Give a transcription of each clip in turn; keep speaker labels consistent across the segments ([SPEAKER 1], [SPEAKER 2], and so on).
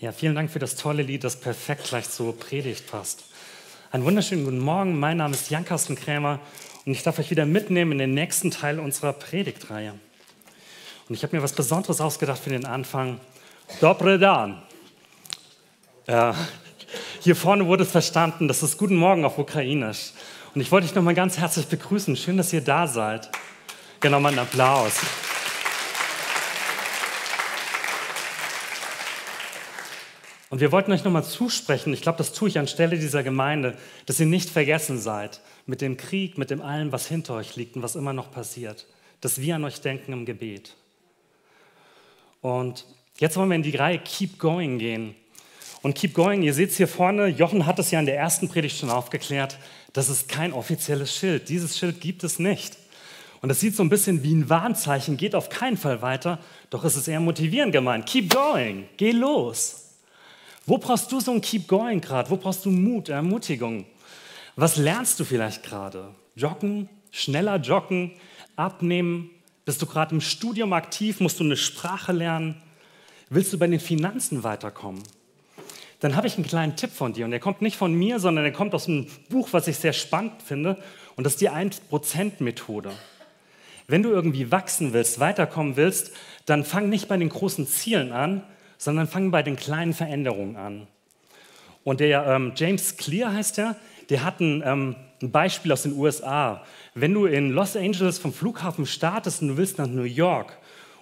[SPEAKER 1] Ja, vielen Dank für das tolle Lied, das perfekt gleich zur Predigt passt. Einen wunderschönen guten Morgen. Mein Name ist Jan-Carsten Krämer und ich darf euch wieder mitnehmen in den nächsten Teil unserer Predigtreihe. Und ich habe mir was Besonderes ausgedacht für den Anfang. Dobre dan. Äh, hier vorne wurde es verstanden, das ist Guten Morgen auf Ukrainisch. Und ich wollte euch nochmal ganz herzlich begrüßen. Schön, dass ihr da seid. Genau mal einen Applaus. Und wir wollten euch nochmal zusprechen, ich glaube, das tue ich anstelle dieser Gemeinde, dass ihr nicht vergessen seid mit dem Krieg, mit dem allem, was hinter euch liegt und was immer noch passiert. Dass wir an euch denken im Gebet. Und jetzt wollen wir in die Reihe Keep Going gehen. Und Keep Going, ihr seht es hier vorne, Jochen hat es ja in der ersten Predigt schon aufgeklärt, das ist kein offizielles Schild. Dieses Schild gibt es nicht. Und das sieht so ein bisschen wie ein Warnzeichen, geht auf keinen Fall weiter, doch es ist eher motivierend gemeint. Keep going, geh los. Wo brauchst du so ein Keep Going gerade? Wo brauchst du Mut, Ermutigung? Was lernst du vielleicht gerade? Joggen, schneller joggen, abnehmen? Bist du gerade im Studium aktiv? Musst du eine Sprache lernen? Willst du bei den Finanzen weiterkommen? Dann habe ich einen kleinen Tipp von dir und der kommt nicht von mir, sondern der kommt aus einem Buch, was ich sehr spannend finde und das ist die 1%-Methode. Wenn du irgendwie wachsen willst, weiterkommen willst, dann fang nicht bei den großen Zielen an, sondern fangen bei den kleinen Veränderungen an. Und der ähm, James Clear heißt er, der hat ein, ähm, ein, Beispiel aus den USA. Wenn du in Los Angeles vom Flughafen startest und du willst nach New York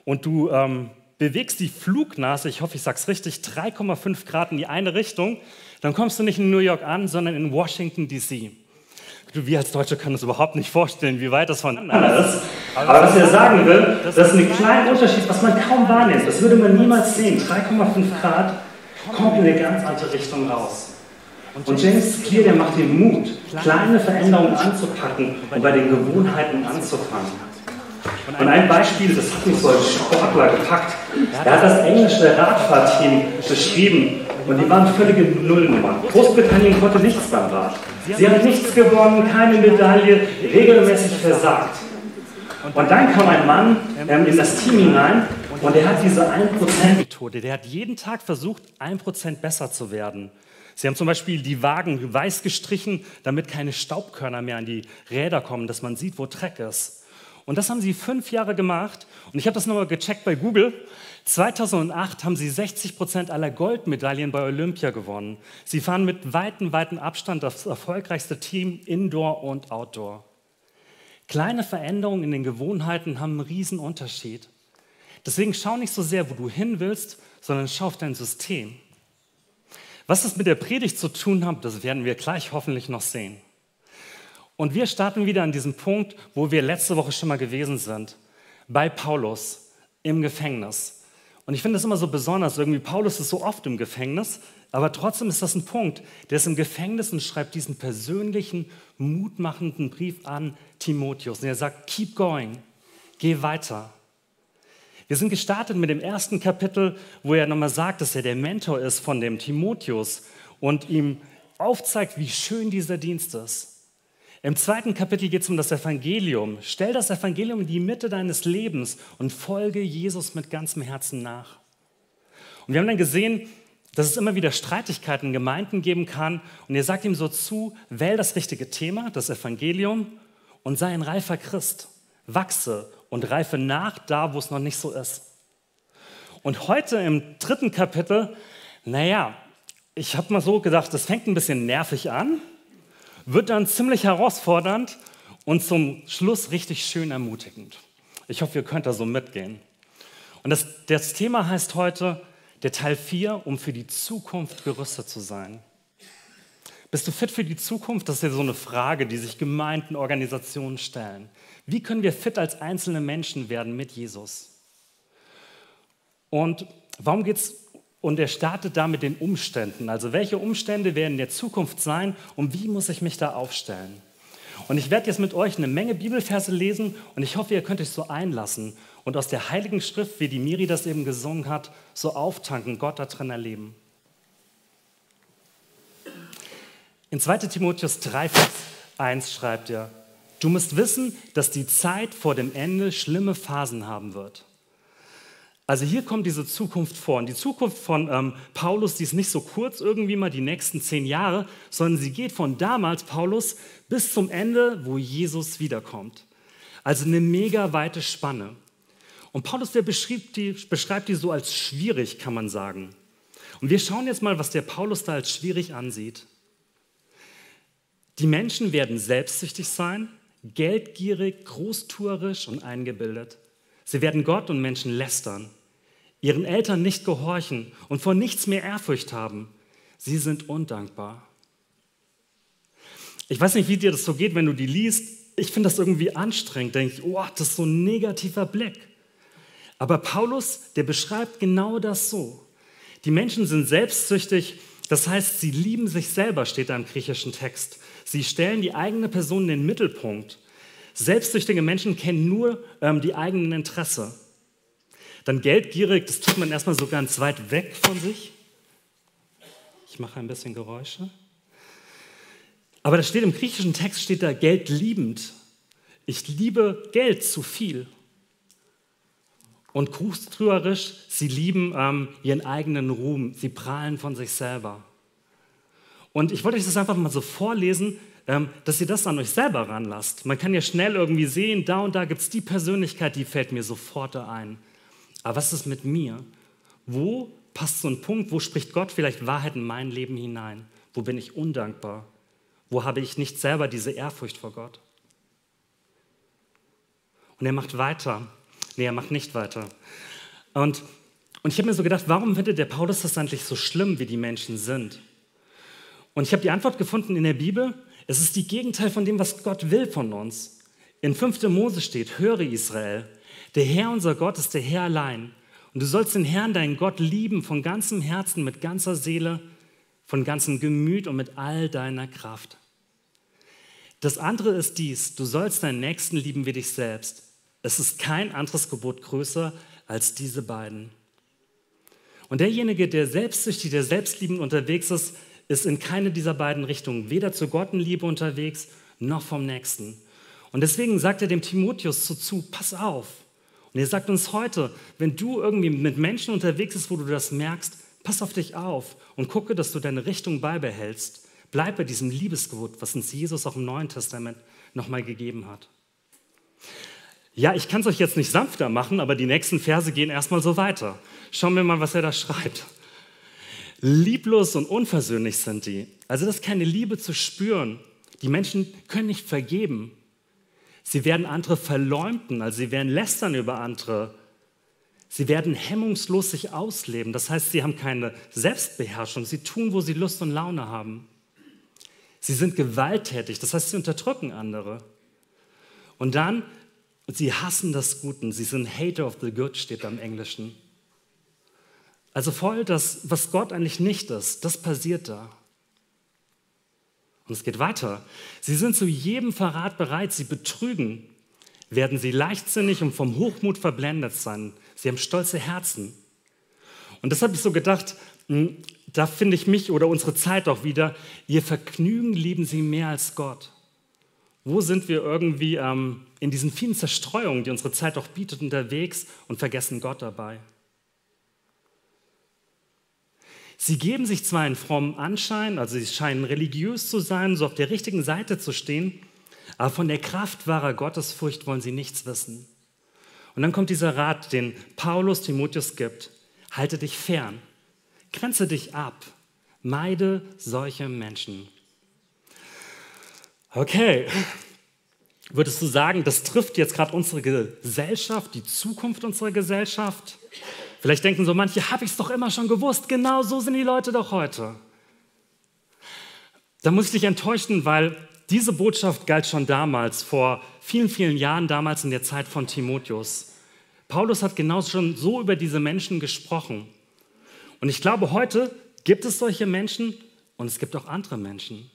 [SPEAKER 1] und du ähm, bewegst die Flugnase, ich hoffe, ich sage es richtig, 3,5 Grad in die eine Richtung, dann kommst du nicht in New York an, sondern in Washington, D.C. Wir als Deutsche können uns überhaupt nicht vorstellen, wie weit das voneinander ist. Aber was er sagen will, das ist ein kleiner Unterschied, was man kaum wahrnimmt. Das würde man niemals sehen. 3,5 Grad kommt in eine ganz andere Richtung raus. Und James Clear, der macht den Mut, kleine Veränderungen anzupacken und bei den Gewohnheiten anzufangen. Und ein Beispiel, das hat mich so als Sportler gepackt. Er hat das englische Radfahrteam beschrieben und die waren völlige Nullnummern. Großbritannien konnte nichts beim Rad. Sie haben nichts gewonnen, keine Medaille, regelmäßig versagt. Und dann kam ein Mann ähm, in das Team hinein und er hat diese 1%-Methode. Der hat jeden Tag versucht, 1% besser zu werden. Sie haben zum Beispiel die Wagen weiß gestrichen, damit keine Staubkörner mehr an die Räder kommen, dass man sieht, wo Dreck ist. Und das haben sie fünf Jahre gemacht. Und ich habe das nochmal gecheckt bei Google. 2008 haben sie 60 Prozent aller Goldmedaillen bei Olympia gewonnen. Sie fahren mit weitem, weitem Abstand das erfolgreichste Team Indoor und Outdoor. Kleine Veränderungen in den Gewohnheiten haben einen riesen Unterschied. Deswegen schau nicht so sehr, wo du hin willst, sondern schau auf dein System. Was das mit der Predigt zu tun hat, das werden wir gleich hoffentlich noch sehen. Und wir starten wieder an diesem Punkt, wo wir letzte Woche schon mal gewesen sind, bei Paulus im Gefängnis. Und ich finde das immer so besonders, irgendwie Paulus ist so oft im Gefängnis, aber trotzdem ist das ein Punkt. Der ist im Gefängnis und schreibt diesen persönlichen, mutmachenden Brief an Timotheus. Und er sagt, keep going, geh weiter. Wir sind gestartet mit dem ersten Kapitel, wo er nochmal sagt, dass er der Mentor ist von dem Timotheus und ihm aufzeigt, wie schön dieser Dienst ist. Im zweiten Kapitel geht es um das Evangelium. Stell das Evangelium in die Mitte deines Lebens und folge Jesus mit ganzem Herzen nach. Und wir haben dann gesehen, dass es immer wieder Streitigkeiten in Gemeinden geben kann. Und er sagt ihm so zu, wähl das richtige Thema, das Evangelium, und sei ein reifer Christ. Wachse und reife nach da, wo es noch nicht so ist. Und heute im dritten Kapitel, naja, ich habe mal so gedacht, das fängt ein bisschen nervig an wird dann ziemlich herausfordernd und zum Schluss richtig schön ermutigend. Ich hoffe, ihr könnt da so mitgehen. Und das, das Thema heißt heute der Teil 4, um für die Zukunft gerüstet zu sein. Bist du fit für die Zukunft? Das ist ja so eine Frage, die sich Gemeinden, Organisationen stellen. Wie können wir fit als einzelne Menschen werden mit Jesus? Und warum geht es und er startet da mit den Umständen. Also welche Umstände werden in der Zukunft sein und wie muss ich mich da aufstellen? Und ich werde jetzt mit euch eine Menge Bibelverse lesen und ich hoffe, ihr könnt euch so einlassen und aus der Heiligen Schrift, wie die Miri das eben gesungen hat, so auftanken, Gott da drin erleben. In 2 Timotheus 3, Vers 1 schreibt er, du musst wissen, dass die Zeit vor dem Ende schlimme Phasen haben wird. Also hier kommt diese Zukunft vor. Und die Zukunft von ähm, Paulus, die ist nicht so kurz irgendwie mal die nächsten zehn Jahre, sondern sie geht von damals Paulus bis zum Ende, wo Jesus wiederkommt. Also eine mega weite Spanne. Und Paulus, der die, beschreibt die so als schwierig, kann man sagen. Und wir schauen jetzt mal, was der Paulus da als schwierig ansieht. Die Menschen werden selbstsüchtig sein, geldgierig, großtuerisch und eingebildet. Sie werden Gott und Menschen lästern ihren Eltern nicht gehorchen und vor nichts mehr Ehrfurcht haben. Sie sind undankbar. Ich weiß nicht, wie dir das so geht, wenn du die liest. Ich finde das irgendwie anstrengend. Denke ich, oh, das ist so ein negativer Blick. Aber Paulus, der beschreibt genau das so. Die Menschen sind selbstsüchtig, das heißt, sie lieben sich selber, steht da im griechischen Text. Sie stellen die eigene Person in den Mittelpunkt. Selbstsüchtige Menschen kennen nur ähm, die eigenen Interessen. Dann geldgierig, das tut man erstmal so ganz weit weg von sich. Ich mache ein bisschen Geräusche. Aber da steht im griechischen Text steht da Geld liebend. Ich liebe Geld zu viel. Und großtrügerisch, sie lieben ähm, ihren eigenen Ruhm. Sie prahlen von sich selber. Und ich wollte euch das einfach mal so vorlesen, ähm, dass ihr das an euch selber ranlasst. Man kann ja schnell irgendwie sehen, da und da gibt es die Persönlichkeit, die fällt mir sofort ein. Aber was ist mit mir? Wo passt so ein Punkt, wo spricht Gott vielleicht Wahrheit in mein Leben hinein? Wo bin ich undankbar? Wo habe ich nicht selber diese Ehrfurcht vor Gott? Und er macht weiter. Nee, er macht nicht weiter. Und, und ich habe mir so gedacht, warum findet der Paulus das eigentlich so schlimm, wie die Menschen sind? Und ich habe die Antwort gefunden in der Bibel. Es ist die Gegenteil von dem, was Gott will von uns. In 5. Mose steht, höre Israel, der Herr, unser Gott, ist der Herr allein. Und du sollst den Herrn, deinen Gott, lieben von ganzem Herzen, mit ganzer Seele, von ganzem Gemüt und mit all deiner Kraft. Das andere ist dies, du sollst deinen Nächsten lieben wie dich selbst. Es ist kein anderes Gebot größer als diese beiden. Und derjenige, der selbstsüchtig, der selbstliebend unterwegs ist, ist in keine dieser beiden Richtungen, weder zur Gottenliebe unterwegs, noch vom Nächsten. Und deswegen sagt er dem Timotheus zu, zu pass auf, und er sagt uns heute, wenn du irgendwie mit Menschen unterwegs bist, wo du das merkst, pass auf dich auf und gucke, dass du deine Richtung beibehältst. Bleib bei diesem Liebesgebot, was uns Jesus auch im Neuen Testament nochmal gegeben hat. Ja, ich kann es euch jetzt nicht sanfter machen, aber die nächsten Verse gehen erstmal so weiter. Schauen wir mal, was er da schreibt. Lieblos und unversöhnlich sind die. Also das ist keine Liebe zu spüren. Die Menschen können nicht vergeben. Sie werden andere verleumden, also sie werden lästern über andere. Sie werden hemmungslos sich ausleben. Das heißt, sie haben keine Selbstbeherrschung. Sie tun, wo sie Lust und Laune haben. Sie sind gewalttätig. Das heißt, sie unterdrücken andere. Und dann, sie hassen das Gute. Sie sind Hater of the Good, steht da im Englischen. Also voll das, was Gott eigentlich nicht ist, das passiert da. Und es geht weiter. Sie sind zu jedem Verrat bereit, sie betrügen. Werden sie leichtsinnig und vom Hochmut verblendet sein. Sie haben stolze Herzen. Und das habe ich so gedacht, hm, da finde ich mich oder unsere Zeit auch wieder. Ihr Vergnügen lieben sie mehr als Gott. Wo sind wir irgendwie ähm, in diesen vielen Zerstreuungen, die unsere Zeit auch bietet, unterwegs und vergessen Gott dabei? Sie geben sich zwar einen frommen Anschein, also sie scheinen religiös zu sein, so auf der richtigen Seite zu stehen, aber von der Kraft wahrer Gottesfurcht wollen sie nichts wissen. Und dann kommt dieser Rat, den Paulus Timotheus gibt. Halte dich fern, grenze dich ab, meide solche Menschen. Okay, würdest du sagen, das trifft jetzt gerade unsere Gesellschaft, die Zukunft unserer Gesellschaft? Vielleicht denken so manche, habe ich es doch immer schon gewusst, genau so sind die Leute doch heute. Da muss ich dich enttäuschen, weil diese Botschaft galt schon damals, vor vielen, vielen Jahren, damals in der Zeit von Timotheus. Paulus hat genau schon so über diese Menschen gesprochen. Und ich glaube, heute gibt es solche Menschen und es gibt auch andere Menschen.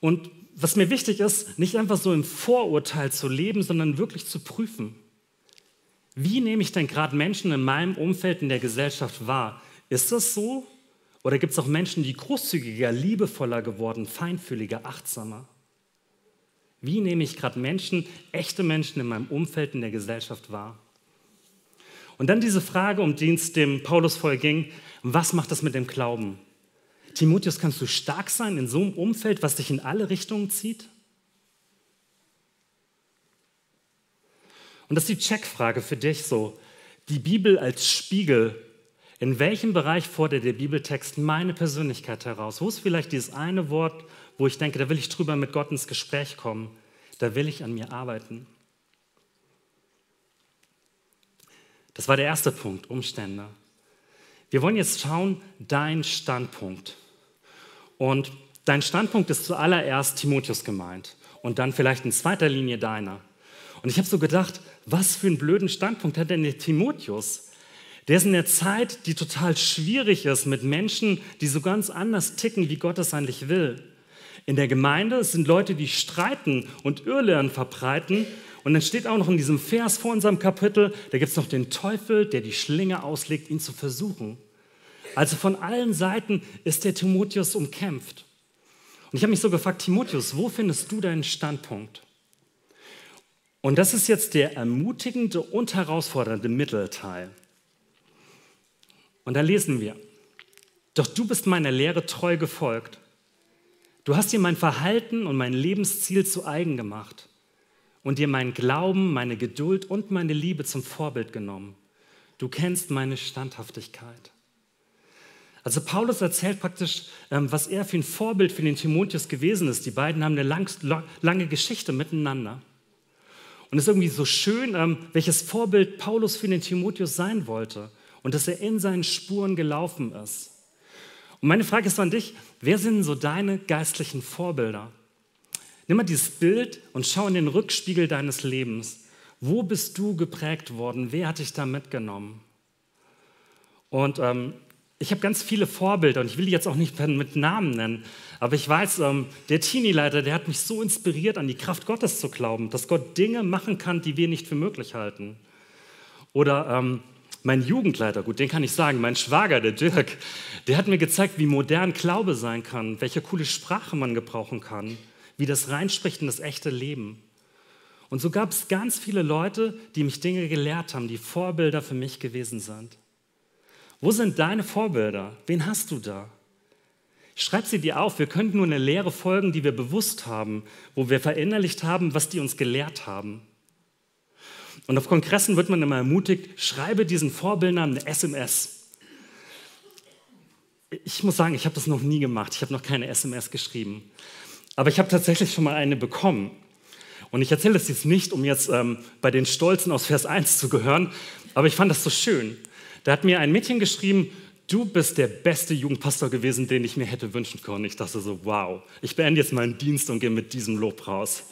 [SPEAKER 1] Und was mir wichtig ist, nicht einfach so im Vorurteil zu leben, sondern wirklich zu prüfen. Wie nehme ich denn gerade Menschen in meinem Umfeld, in der Gesellschaft wahr? Ist das so? Oder gibt es auch Menschen, die großzügiger, liebevoller geworden, feinfühliger, achtsamer? Wie nehme ich gerade Menschen, echte Menschen in meinem Umfeld, in der Gesellschaft wahr? Und dann diese Frage, um die es dem Paulus voll ging, was macht das mit dem Glauben? Timotheus, kannst du stark sein in so einem Umfeld, was dich in alle Richtungen zieht? Und das ist die Checkfrage für dich so. Die Bibel als Spiegel. In welchem Bereich fordert der Bibeltext meine Persönlichkeit heraus? Wo ist vielleicht dieses eine Wort, wo ich denke, da will ich drüber mit Gott ins Gespräch kommen? Da will ich an mir arbeiten. Das war der erste Punkt, Umstände. Wir wollen jetzt schauen, dein Standpunkt. Und dein Standpunkt ist zuallererst Timotheus gemeint und dann vielleicht in zweiter Linie deiner. Und ich habe so gedacht, was für einen blöden Standpunkt hat denn der Timotheus? Der ist in der Zeit, die total schwierig ist mit Menschen, die so ganz anders ticken, wie Gott es eigentlich will. In der Gemeinde sind Leute, die streiten und Irrlehren verbreiten. Und dann steht auch noch in diesem Vers vor unserem Kapitel, da gibt es noch den Teufel, der die Schlinge auslegt, ihn zu versuchen. Also von allen Seiten ist der Timotheus umkämpft. Und ich habe mich so gefragt, Timotheus, wo findest du deinen Standpunkt? Und das ist jetzt der ermutigende und herausfordernde Mittelteil. Und da lesen wir, doch du bist meiner Lehre treu gefolgt. Du hast dir mein Verhalten und mein Lebensziel zu eigen gemacht und dir meinen Glauben, meine Geduld und meine Liebe zum Vorbild genommen. Du kennst meine Standhaftigkeit. Also Paulus erzählt praktisch, ähm, was er für ein Vorbild für den Timotheus gewesen ist. Die beiden haben eine lang, lange Geschichte miteinander. Und es ist irgendwie so schön, ähm, welches Vorbild Paulus für den Timotheus sein wollte und dass er in seinen Spuren gelaufen ist. Und meine Frage ist an dich, wer sind so deine geistlichen Vorbilder? Nimm mal dieses Bild und schau in den Rückspiegel deines Lebens. Wo bist du geprägt worden? Wer hat dich da mitgenommen? Und ähm, ich habe ganz viele Vorbilder und ich will die jetzt auch nicht mit Namen nennen, aber ich weiß, ähm, der Teenie-Leiter, der hat mich so inspiriert, an die Kraft Gottes zu glauben, dass Gott Dinge machen kann, die wir nicht für möglich halten. Oder ähm, mein Jugendleiter, gut, den kann ich sagen, mein Schwager, der Dirk, der hat mir gezeigt, wie modern Glaube sein kann, welche coole Sprache man gebrauchen kann, wie das reinspricht in das echte Leben. Und so gab es ganz viele Leute, die mich Dinge gelehrt haben, die Vorbilder für mich gewesen sind. Wo sind deine Vorbilder? Wen hast du da? Schreib sie dir auf. Wir könnten nur eine Lehre folgen, die wir bewusst haben, wo wir verinnerlicht haben, was die uns gelehrt haben. Und auf Kongressen wird man immer ermutigt, schreibe diesen Vorbildern eine SMS. Ich muss sagen, ich habe das noch nie gemacht. Ich habe noch keine SMS geschrieben. Aber ich habe tatsächlich schon mal eine bekommen. Und ich erzähle das jetzt nicht, um jetzt ähm, bei den Stolzen aus Vers 1 zu gehören, aber ich fand das so schön. Da hat mir ein Mädchen geschrieben, du bist der beste Jugendpastor gewesen, den ich mir hätte wünschen können. Ich dachte so, wow, ich beende jetzt meinen Dienst und gehe mit diesem Lob raus.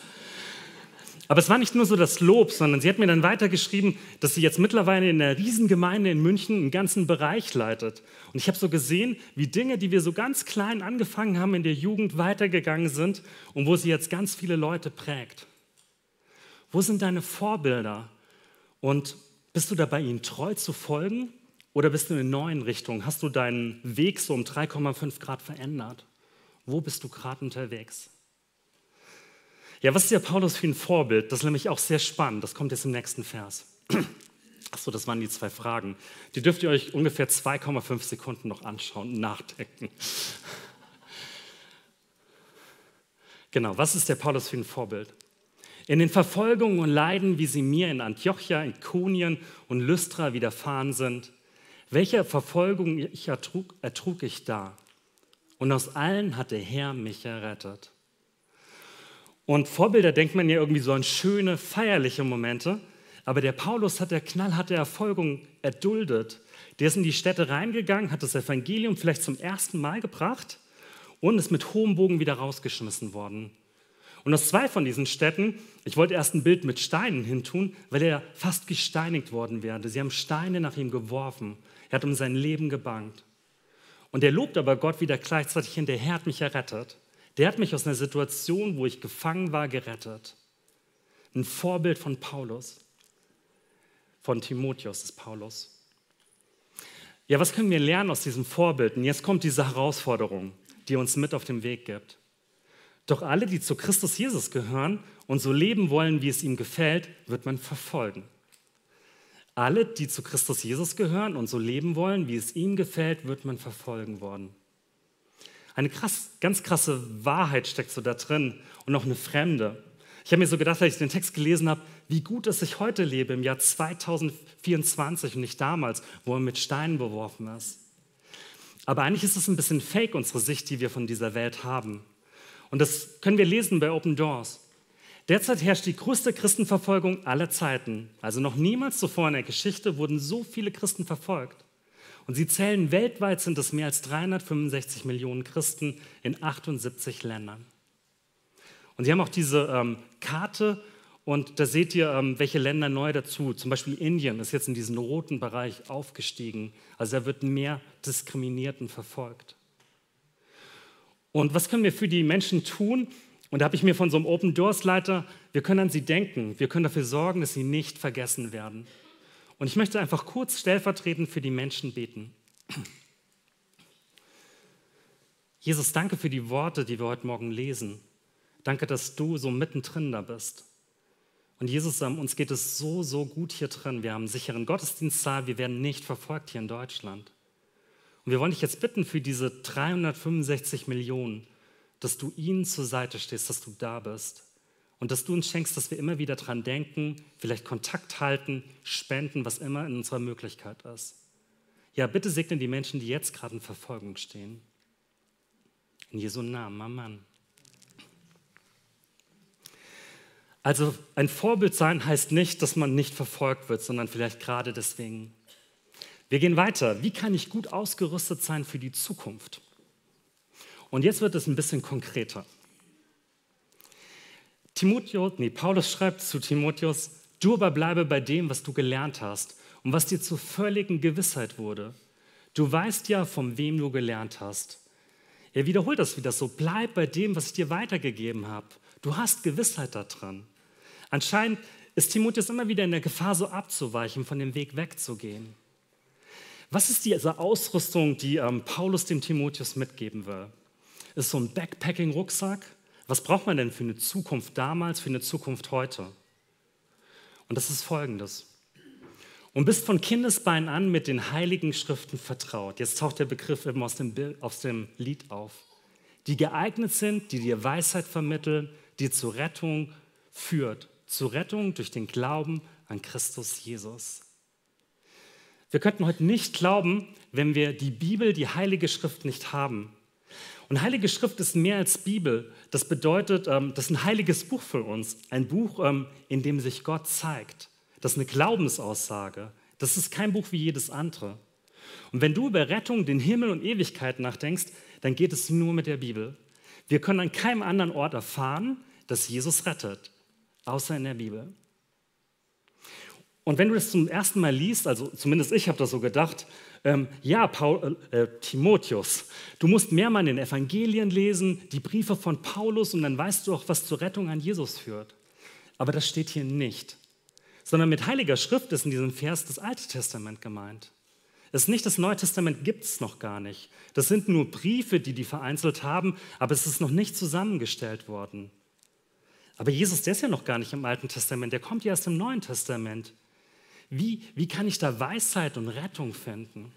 [SPEAKER 1] Aber es war nicht nur so das Lob, sondern sie hat mir dann weitergeschrieben, dass sie jetzt mittlerweile in einer Riesengemeinde in München einen ganzen Bereich leitet. Und ich habe so gesehen, wie Dinge, die wir so ganz klein angefangen haben in der Jugend, weitergegangen sind und wo sie jetzt ganz viele Leute prägt. Wo sind deine Vorbilder? Und bist du dabei, ihnen treu zu folgen? Oder bist du in neuen Richtung? Hast du deinen Weg so um 3,5 Grad verändert? Wo bist du gerade unterwegs? Ja, was ist der Paulus für ein Vorbild? Das ist nämlich auch sehr spannend. Das kommt jetzt im nächsten Vers. Achso, das waren die zwei Fragen. Die dürft ihr euch ungefähr 2,5 Sekunden noch anschauen und nachdenken. Genau, was ist der Paulus für ein Vorbild? In den Verfolgungen und Leiden, wie sie mir in Antiochia, in Konien und Lystra widerfahren sind, welche Verfolgung ich ertrug, ertrug ich da? Und aus allen hat der Herr mich errettet. Und Vorbilder denkt man ja irgendwie so an schöne, feierliche Momente, aber der Paulus hat der knallharte Erfolgung erduldet. Der ist in die Städte reingegangen, hat das Evangelium vielleicht zum ersten Mal gebracht und ist mit hohem Bogen wieder rausgeschmissen worden. Und aus zwei von diesen Städten, ich wollte erst ein Bild mit Steinen hintun, weil er fast gesteinigt worden wäre. Sie haben Steine nach ihm geworfen. Er hat um sein Leben gebangt. Und er lobt aber Gott wieder gleichzeitig hin, der Herr hat mich errettet. Der hat mich aus einer Situation, wo ich gefangen war, gerettet. Ein Vorbild von Paulus, von Timotheus ist Paulus. Ja, was können wir lernen aus diesem Vorbild? Und jetzt kommt diese Herausforderung, die uns mit auf den Weg gibt. Doch alle, die zu Christus Jesus gehören und so leben wollen, wie es ihm gefällt, wird man verfolgen. Alle, die zu Christus Jesus gehören und so leben wollen, wie es ihm gefällt, wird man verfolgen worden. Eine krass, ganz krasse Wahrheit steckt so da drin und noch eine fremde. Ich habe mir so gedacht, als ich den Text gelesen habe, wie gut, dass ich heute lebe, im Jahr 2024 und nicht damals, wo er mit Steinen beworfen ist. Aber eigentlich ist es ein bisschen fake, unsere Sicht, die wir von dieser Welt haben. Und das können wir lesen bei Open Doors. Derzeit herrscht die größte Christenverfolgung aller Zeiten. Also noch niemals zuvor in der Geschichte wurden so viele Christen verfolgt. Und sie zählen weltweit sind es mehr als 365 Millionen Christen in 78 Ländern. Und sie haben auch diese ähm, Karte und da seht ihr, ähm, welche Länder neu dazu. Zum Beispiel Indien ist jetzt in diesen roten Bereich aufgestiegen. Also da wird mehr diskriminiert und verfolgt. Und was können wir für die Menschen tun? Und da habe ich mir von so einem Open Doors Leiter, wir können an sie denken, wir können dafür sorgen, dass sie nicht vergessen werden. Und ich möchte einfach kurz stellvertretend für die Menschen beten. Jesus, danke für die Worte, die wir heute Morgen lesen. Danke, dass du so mittendrin da bist. Und Jesus, uns geht es so, so gut hier drin. Wir haben einen sicheren Gottesdienstsaal, wir werden nicht verfolgt hier in Deutschland. Und wir wollen dich jetzt bitten für diese 365 Millionen, dass du ihnen zur Seite stehst, dass du da bist. Und dass du uns schenkst, dass wir immer wieder dran denken, vielleicht Kontakt halten, spenden, was immer in unserer Möglichkeit ist. Ja, bitte segne die Menschen, die jetzt gerade in Verfolgung stehen. In Jesu Namen, Amen. Also ein Vorbild sein heißt nicht, dass man nicht verfolgt wird, sondern vielleicht gerade deswegen. Wir gehen weiter. Wie kann ich gut ausgerüstet sein für die Zukunft? Und jetzt wird es ein bisschen konkreter. Timotheus, nee, Paulus schreibt zu Timotheus, du aber bleibe bei dem, was du gelernt hast und was dir zur völligen Gewissheit wurde. Du weißt ja, von wem du gelernt hast. Er wiederholt das wieder so, bleib bei dem, was ich dir weitergegeben habe. Du hast Gewissheit daran. Anscheinend ist Timotheus immer wieder in der Gefahr, so abzuweichen, von dem Weg wegzugehen. Was ist diese Ausrüstung, die ähm, Paulus dem Timotheus mitgeben will? Ist so ein Backpacking-Rucksack? Was braucht man denn für eine Zukunft damals, für eine Zukunft heute? Und das ist folgendes. Und bist von Kindesbeinen an mit den heiligen Schriften vertraut. Jetzt taucht der Begriff eben aus dem, Bild, aus dem Lied auf. Die geeignet sind, die dir Weisheit vermitteln, die zur Rettung führt zur Rettung durch den Glauben an Christus Jesus. Wir könnten heute nicht glauben, wenn wir die Bibel, die Heilige Schrift nicht haben. Und Heilige Schrift ist mehr als Bibel. Das bedeutet, ähm, das ist ein heiliges Buch für uns. Ein Buch, ähm, in dem sich Gott zeigt. Das ist eine Glaubensaussage. Das ist kein Buch wie jedes andere. Und wenn du über Rettung, den Himmel und Ewigkeit nachdenkst, dann geht es nur mit der Bibel. Wir können an keinem anderen Ort erfahren, dass Jesus rettet außer in der Bibel. Und wenn du das zum ersten Mal liest, also zumindest ich habe das so gedacht, ähm, ja, Paul, äh, Timotheus, du musst mehr mal in den Evangelien lesen, die Briefe von Paulus und dann weißt du auch, was zur Rettung an Jesus führt. Aber das steht hier nicht, sondern mit Heiliger Schrift ist in diesem Vers das Alte Testament gemeint. Es ist nicht das Neue Testament, gibt es noch gar nicht. Das sind nur Briefe, die die vereinzelt haben, aber es ist noch nicht zusammengestellt worden. Aber Jesus, der ist ja noch gar nicht im Alten Testament, der kommt ja erst im Neuen Testament. Wie, wie kann ich da Weisheit und Rettung finden?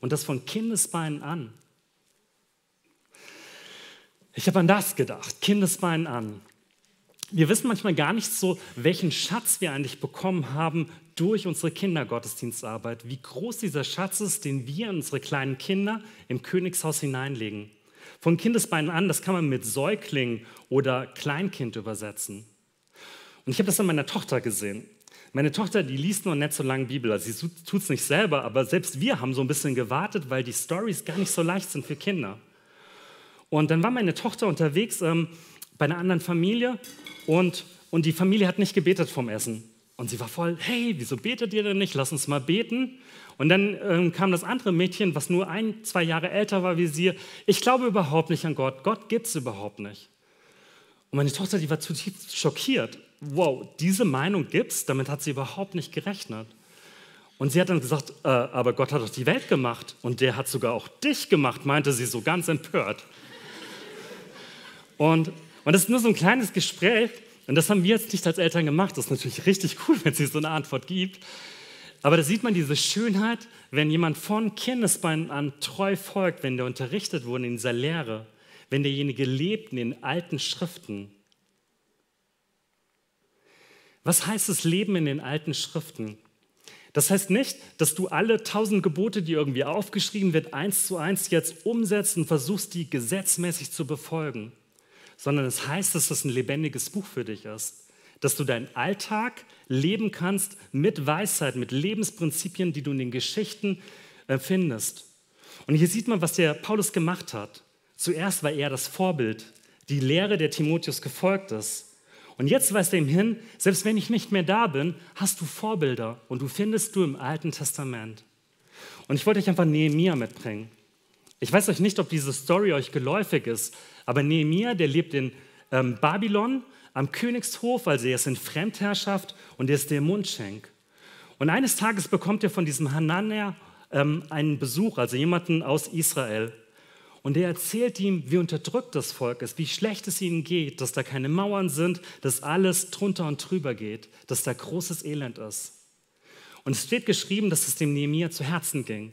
[SPEAKER 1] Und das von Kindesbeinen an. Ich habe an das gedacht, Kindesbeinen an. Wir wissen manchmal gar nicht so, welchen Schatz wir eigentlich bekommen haben durch unsere Kindergottesdienstarbeit. Wie groß dieser Schatz ist, den wir in unsere kleinen Kinder im Königshaus hineinlegen. Von Kindesbeinen an, das kann man mit Säugling oder Kleinkind übersetzen. Und ich habe das an meiner Tochter gesehen. Meine Tochter, die liest noch nicht so lange Bibel. Also sie tut es nicht selber, aber selbst wir haben so ein bisschen gewartet, weil die Stories gar nicht so leicht sind für Kinder. Und dann war meine Tochter unterwegs ähm, bei einer anderen Familie und, und die Familie hat nicht gebetet vom Essen. Und sie war voll, hey, wieso betet ihr denn nicht? Lass uns mal beten. Und dann ähm, kam das andere Mädchen, was nur ein, zwei Jahre älter war wie sie. Ich glaube überhaupt nicht an Gott. Gott gibt es überhaupt nicht. Und meine Tochter, die war zutiefst schockiert. Wow, diese Meinung gibt's? Damit hat sie überhaupt nicht gerechnet. Und sie hat dann gesagt, äh, aber Gott hat doch die Welt gemacht und der hat sogar auch dich gemacht, meinte sie so ganz empört. Und, und das ist nur so ein kleines Gespräch, und das haben wir jetzt nicht als Eltern gemacht. Das ist natürlich richtig cool, wenn sie so eine Antwort gibt. Aber da sieht man diese Schönheit, wenn jemand von Kindesbeinen an treu folgt, wenn der unterrichtet wurde in dieser Lehre, wenn derjenige lebt in den alten Schriften. Was heißt es Leben in den alten Schriften? Das heißt nicht, dass du alle tausend Gebote, die irgendwie aufgeschrieben wird, eins zu eins jetzt umsetzt und versuchst, die gesetzmäßig zu befolgen, sondern es heißt, dass das ein lebendiges Buch für dich ist, dass du deinen Alltag leben kannst mit Weisheit, mit Lebensprinzipien, die du in den Geschichten äh, findest. Und hier sieht man, was der Paulus gemacht hat. Zuerst war er das Vorbild, die Lehre der Timotheus gefolgt ist. Und jetzt weist er ihm hin, selbst wenn ich nicht mehr da bin, hast du Vorbilder und du findest du im Alten Testament. Und ich wollte euch einfach Nehemia mitbringen. Ich weiß euch nicht, ob diese Story euch geläufig ist, aber Nehemia, der lebt in ähm, Babylon am Königshof, also er ist in Fremdherrschaft und er ist der Mundschenk. Und eines Tages bekommt er von diesem Hanania ähm, einen Besuch, also jemanden aus Israel. Und er erzählt ihm, wie unterdrückt das Volk ist, wie schlecht es ihnen geht, dass da keine Mauern sind, dass alles drunter und drüber geht, dass da großes Elend ist. Und es steht geschrieben, dass es dem Nehemiah zu Herzen ging.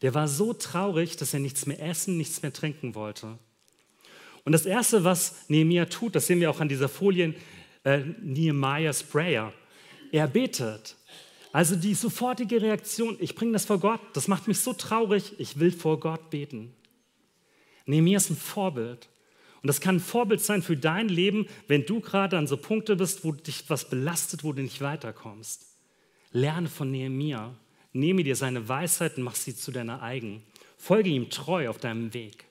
[SPEAKER 1] Der war so traurig, dass er nichts mehr essen, nichts mehr trinken wollte. Und das Erste, was Nehemiah tut, das sehen wir auch an dieser Folie, äh, Nehemiah's Prayer. Er betet. Also die sofortige Reaktion, ich bringe das vor Gott, das macht mich so traurig, ich will vor Gott beten. Nehemiah ist ein Vorbild. Und das kann ein Vorbild sein für dein Leben, wenn du gerade an so Punkte bist, wo dich was belastet, wo du nicht weiterkommst. Lerne von Nehemiah. Nehme dir seine Weisheit und mach sie zu deiner eigen. Folge ihm treu auf deinem Weg.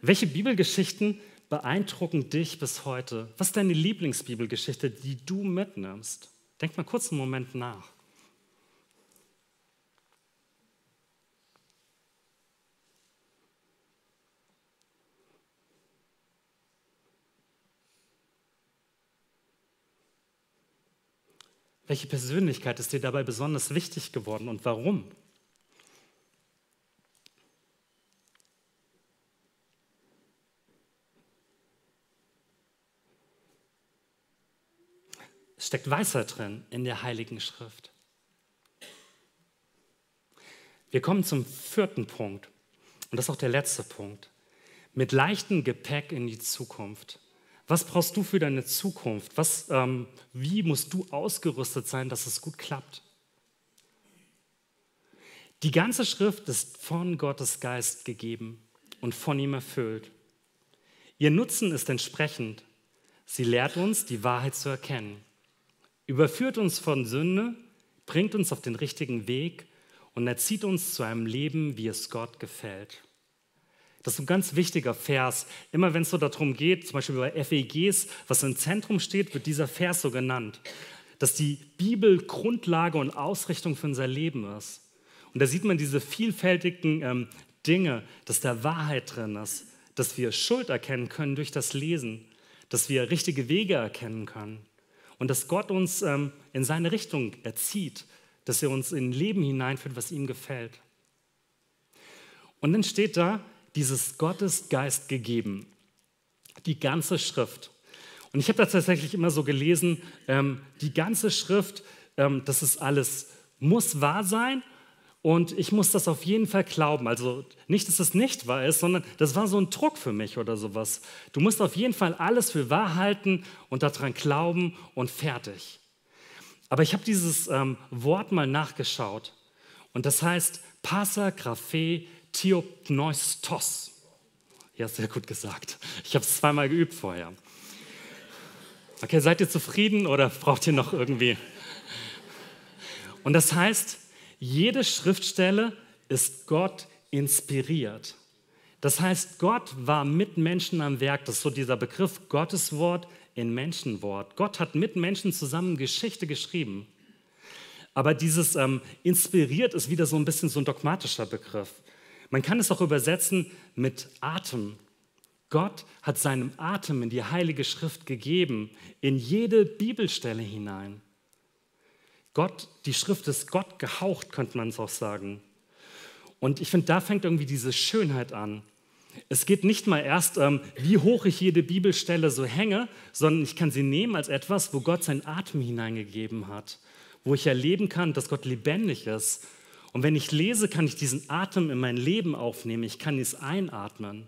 [SPEAKER 1] Welche Bibelgeschichten beeindrucken dich bis heute? Was ist deine Lieblingsbibelgeschichte, die du mitnimmst? Denk mal kurz einen Moment nach. Welche Persönlichkeit ist dir dabei besonders wichtig geworden und warum? Es steckt Weisheit drin in der Heiligen Schrift. Wir kommen zum vierten Punkt und das ist auch der letzte Punkt. Mit leichtem Gepäck in die Zukunft. Was brauchst du für deine Zukunft? Was, ähm, wie musst du ausgerüstet sein, dass es gut klappt? Die ganze Schrift ist von Gottes Geist gegeben und von ihm erfüllt. Ihr Nutzen ist entsprechend. Sie lehrt uns, die Wahrheit zu erkennen, überführt uns von Sünde, bringt uns auf den richtigen Weg und erzieht uns zu einem Leben, wie es Gott gefällt. Das ist ein ganz wichtiger Vers. Immer wenn es so darum geht, zum Beispiel bei FEGs, was im Zentrum steht, wird dieser Vers so genannt, dass die Bibel Grundlage und Ausrichtung für unser Leben ist. Und da sieht man diese vielfältigen ähm, Dinge, dass da Wahrheit drin ist, dass wir Schuld erkennen können durch das Lesen, dass wir richtige Wege erkennen können und dass Gott uns ähm, in seine Richtung erzieht, dass er uns in ein Leben hineinführt, was ihm gefällt. Und dann steht da, dieses Gottesgeist gegeben. Die ganze Schrift. Und ich habe das tatsächlich immer so gelesen, ähm, die ganze Schrift, ähm, das ist alles, muss wahr sein und ich muss das auf jeden Fall glauben. Also nicht, dass es nicht wahr ist, sondern das war so ein Druck für mich oder sowas. Du musst auf jeden Fall alles für wahr halten und daran glauben und fertig. Aber ich habe dieses ähm, Wort mal nachgeschaut und das heißt Passa Graphe Theopneustos. Ja, sehr gut gesagt. Ich habe es zweimal geübt vorher. Okay, seid ihr zufrieden oder braucht ihr noch irgendwie? Und das heißt, jede Schriftstelle ist Gott inspiriert. Das heißt, Gott war mit Menschen am Werk. Das ist so dieser Begriff Gotteswort in Menschenwort. Gott hat mit Menschen zusammen Geschichte geschrieben. Aber dieses ähm, inspiriert ist wieder so ein bisschen so ein dogmatischer Begriff. Man kann es auch übersetzen mit Atem. Gott hat seinem Atem in die Heilige Schrift gegeben, in jede Bibelstelle hinein. Gott, die Schrift ist Gott gehaucht, könnte man es auch sagen. Und ich finde, da fängt irgendwie diese Schönheit an. Es geht nicht mal erst, ähm, wie hoch ich jede Bibelstelle so hänge, sondern ich kann sie nehmen als etwas, wo Gott seinen Atem hineingegeben hat, wo ich erleben kann, dass Gott lebendig ist. Und wenn ich lese, kann ich diesen Atem in mein Leben aufnehmen, ich kann es einatmen.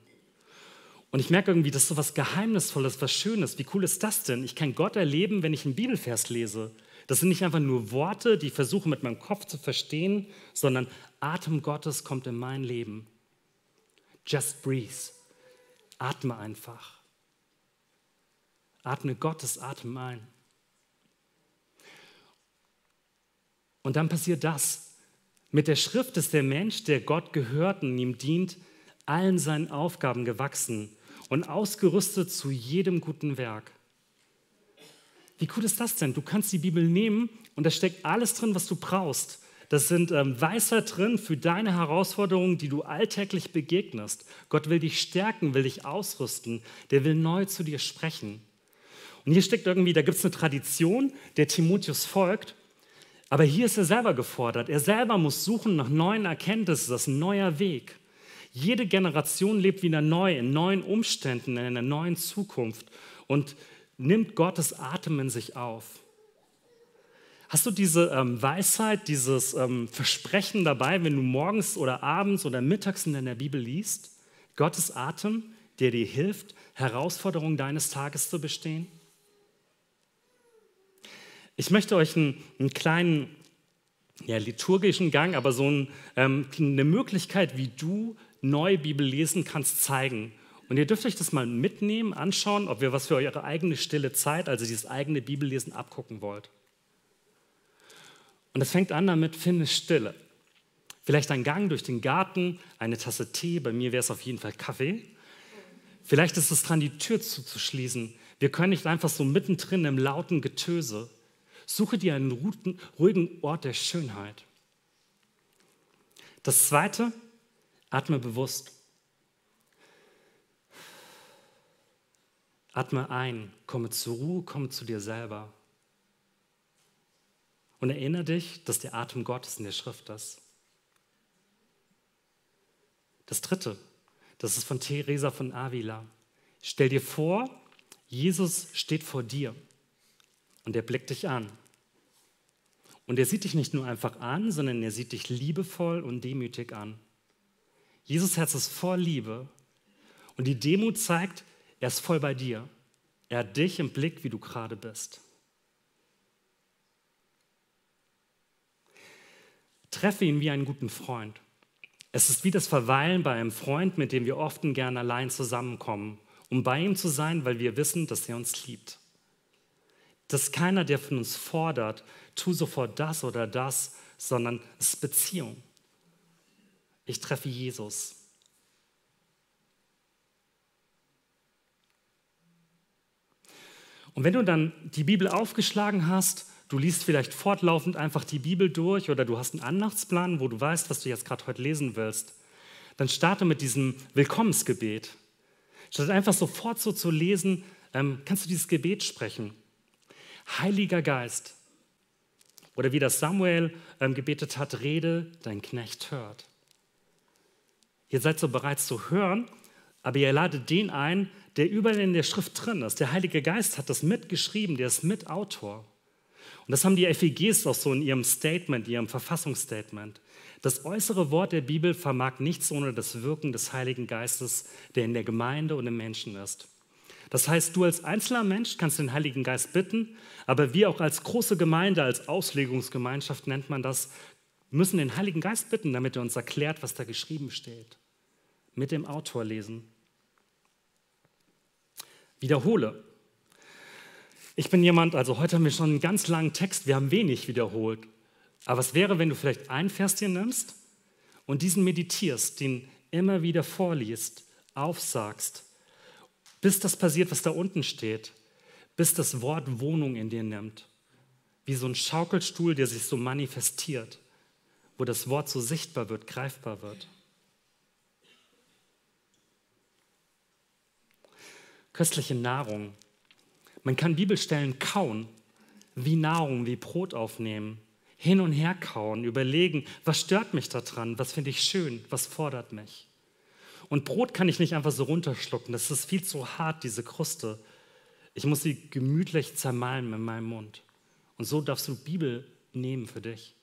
[SPEAKER 1] Und ich merke irgendwie, das ist so was Geheimnisvolles, was Schönes. Wie cool ist das denn? Ich kann Gott erleben, wenn ich einen Bibelvers lese. Das sind nicht einfach nur Worte, die ich versuche mit meinem Kopf zu verstehen, sondern Atem Gottes kommt in mein Leben. Just breathe. Atme einfach. Atme Gottes Atem ein. Und dann passiert das. Mit der Schrift ist der Mensch, der Gott gehört und ihm dient, allen seinen Aufgaben gewachsen und ausgerüstet zu jedem guten Werk. Wie cool ist das denn? Du kannst die Bibel nehmen und da steckt alles drin, was du brauchst. Das sind ähm, Weisheit drin für deine Herausforderungen, die du alltäglich begegnest. Gott will dich stärken, will dich ausrüsten, der will neu zu dir sprechen. Und hier steckt irgendwie, da gibt es eine Tradition, der Timotheus folgt, aber hier ist er selber gefordert. Er selber muss suchen nach neuen Erkenntnissen, das ist ein neuer Weg. Jede Generation lebt wieder neu, in neuen Umständen, in einer neuen Zukunft und nimmt Gottes Atem in sich auf. Hast du diese ähm, Weisheit, dieses ähm, Versprechen dabei, wenn du morgens oder abends oder mittags in deiner Bibel liest? Gottes Atem, der dir hilft, Herausforderungen deines Tages zu bestehen? Ich möchte euch einen, einen kleinen ja, liturgischen Gang, aber so ein, ähm, eine Möglichkeit, wie du neu Bibel lesen kannst, zeigen. Und ihr dürft euch das mal mitnehmen, anschauen, ob ihr was für eure eigene stille Zeit, also dieses eigene Bibellesen, abgucken wollt. Und es fängt an damit, finde Stille. Vielleicht ein Gang durch den Garten, eine Tasse Tee, bei mir wäre es auf jeden Fall Kaffee. Vielleicht ist es dran, die Tür zuzuschließen. Wir können nicht einfach so mittendrin im lauten Getöse. Suche dir einen ruhigen Ort der Schönheit. Das zweite, atme bewusst. Atme ein, komme zur Ruhe, komme zu dir selber. Und erinnere dich, dass der Atem Gottes in der Schrift ist. Das dritte, das ist von Theresa von Avila. Stell dir vor, Jesus steht vor dir und er blickt dich an. Und er sieht dich nicht nur einfach an, sondern er sieht dich liebevoll und demütig an. Jesus Herz ist voll Liebe und die Demut zeigt, er ist voll bei dir. Er hat dich im Blick, wie du gerade bist. Treffe ihn wie einen guten Freund. Es ist wie das Verweilen bei einem Freund, mit dem wir oft und gern allein zusammenkommen, um bei ihm zu sein, weil wir wissen, dass er uns liebt. Das ist keiner, der von uns fordert, tu sofort das oder das, sondern es ist Beziehung. Ich treffe Jesus. Und wenn du dann die Bibel aufgeschlagen hast Du liest vielleicht fortlaufend einfach die Bibel durch oder du hast einen Andachtsplan, wo du weißt, was du jetzt gerade heute lesen willst. Dann starte mit diesem Willkommensgebet. Statt einfach sofort so zu lesen, ähm, kannst du dieses Gebet sprechen. Heiliger Geist. Oder wie das Samuel ähm, gebetet hat, rede, dein Knecht hört. Ihr seid so bereit zu hören, aber ihr ladet den ein, der überall in der Schrift drin ist. Der Heilige Geist hat das mitgeschrieben, der ist Mitautor. Und das haben die FEGs auch so in ihrem Statement, ihrem Verfassungsstatement. Das äußere Wort der Bibel vermag nichts ohne das Wirken des Heiligen Geistes, der in der Gemeinde und im Menschen ist. Das heißt, du als einzelner Mensch kannst den Heiligen Geist bitten, aber wir auch als große Gemeinde, als Auslegungsgemeinschaft nennt man das, müssen den Heiligen Geist bitten, damit er uns erklärt, was da geschrieben steht. Mit dem Autor lesen. Wiederhole. Ich bin jemand, also heute haben wir schon einen ganz langen Text, wir haben wenig wiederholt. Aber was wäre, wenn du vielleicht einen Vers dir nimmst und diesen meditierst, den immer wieder vorliest, aufsagst, bis das passiert, was da unten steht, bis das Wort Wohnung in dir nimmt. Wie so ein Schaukelstuhl, der sich so manifestiert, wo das Wort so sichtbar wird, greifbar wird. Köstliche Nahrung, man kann Bibelstellen kauen, wie Nahrung, wie Brot aufnehmen, hin und her kauen, überlegen, was stört mich daran, was finde ich schön, was fordert mich. Und Brot kann ich nicht einfach so runterschlucken. Das ist viel zu hart, diese Kruste. Ich muss sie gemütlich zermahlen in meinem Mund. Und so darfst du Bibel nehmen für dich.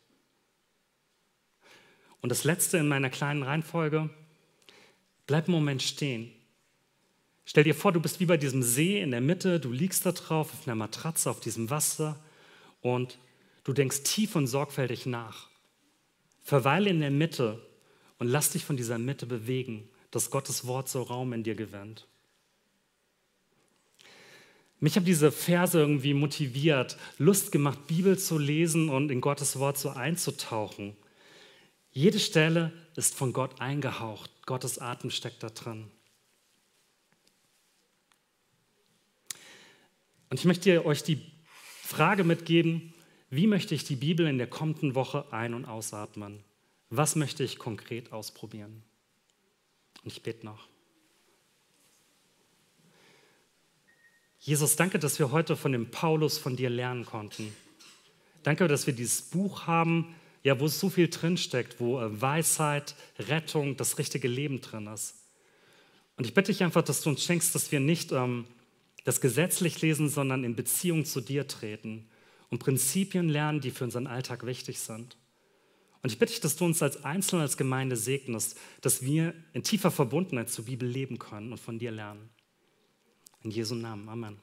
[SPEAKER 1] Und das letzte in meiner kleinen Reihenfolge, bleib einen Moment stehen. Stell dir vor, du bist wie bei diesem See in der Mitte, du liegst da drauf auf einer Matratze auf diesem Wasser und du denkst tief und sorgfältig nach. Verweile in der Mitte und lass dich von dieser Mitte bewegen, dass Gottes Wort so Raum in dir gewinnt. Mich haben diese Verse irgendwie motiviert, Lust gemacht, Bibel zu lesen und in Gottes Wort so einzutauchen. Jede Stelle ist von Gott eingehaucht. Gottes Atem steckt da drin. Und ich möchte euch die Frage mitgeben, wie möchte ich die Bibel in der kommenden Woche ein- und ausatmen? Was möchte ich konkret ausprobieren? Und ich bete noch. Jesus, danke, dass wir heute von dem Paulus von dir lernen konnten. Danke, dass wir dieses Buch haben, ja, wo so viel drinsteckt, wo äh, Weisheit, Rettung, das richtige Leben drin ist. Und ich bitte dich einfach, dass du uns schenkst, dass wir nicht ähm, das gesetzlich lesen, sondern in Beziehung zu dir treten und Prinzipien lernen, die für unseren Alltag wichtig sind. Und ich bitte dich, dass du uns als Einzelne, als Gemeinde segnest, dass wir in tiefer Verbundenheit zur Bibel leben können und von dir lernen. In Jesu Namen. Amen.